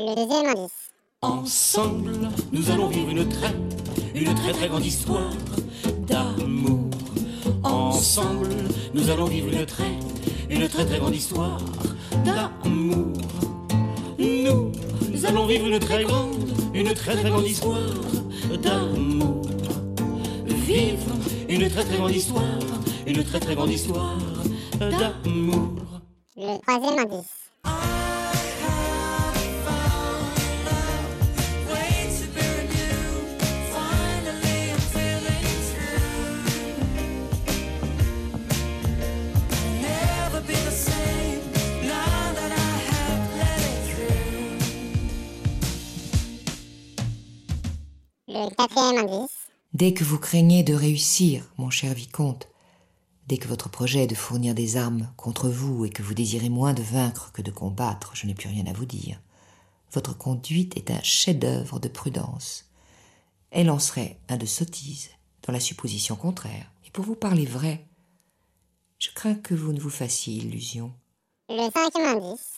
Le deuxième indice. Ensemble, nous allons vivre une très, une très très grande histoire d'amour. Ensemble, nous allons vivre une très, une très très grande histoire d'amour. Nous, nous allons vivre une très grande, une très très grande histoire d'amour. Vivre une très très grande histoire, une très très grande histoire d'amour. Le troisième indice. Le quatrième indice. Dès que vous craignez de réussir, mon cher vicomte, dès que votre projet est de fournir des armes contre vous et que vous désirez moins de vaincre que de combattre, je n'ai plus rien à vous dire. Votre conduite est un chef-d'œuvre de prudence. Elle en serait un de sottise, dans la supposition contraire. Et pour vous parler vrai, je crains que vous ne vous fassiez illusion. Le cinquième indice.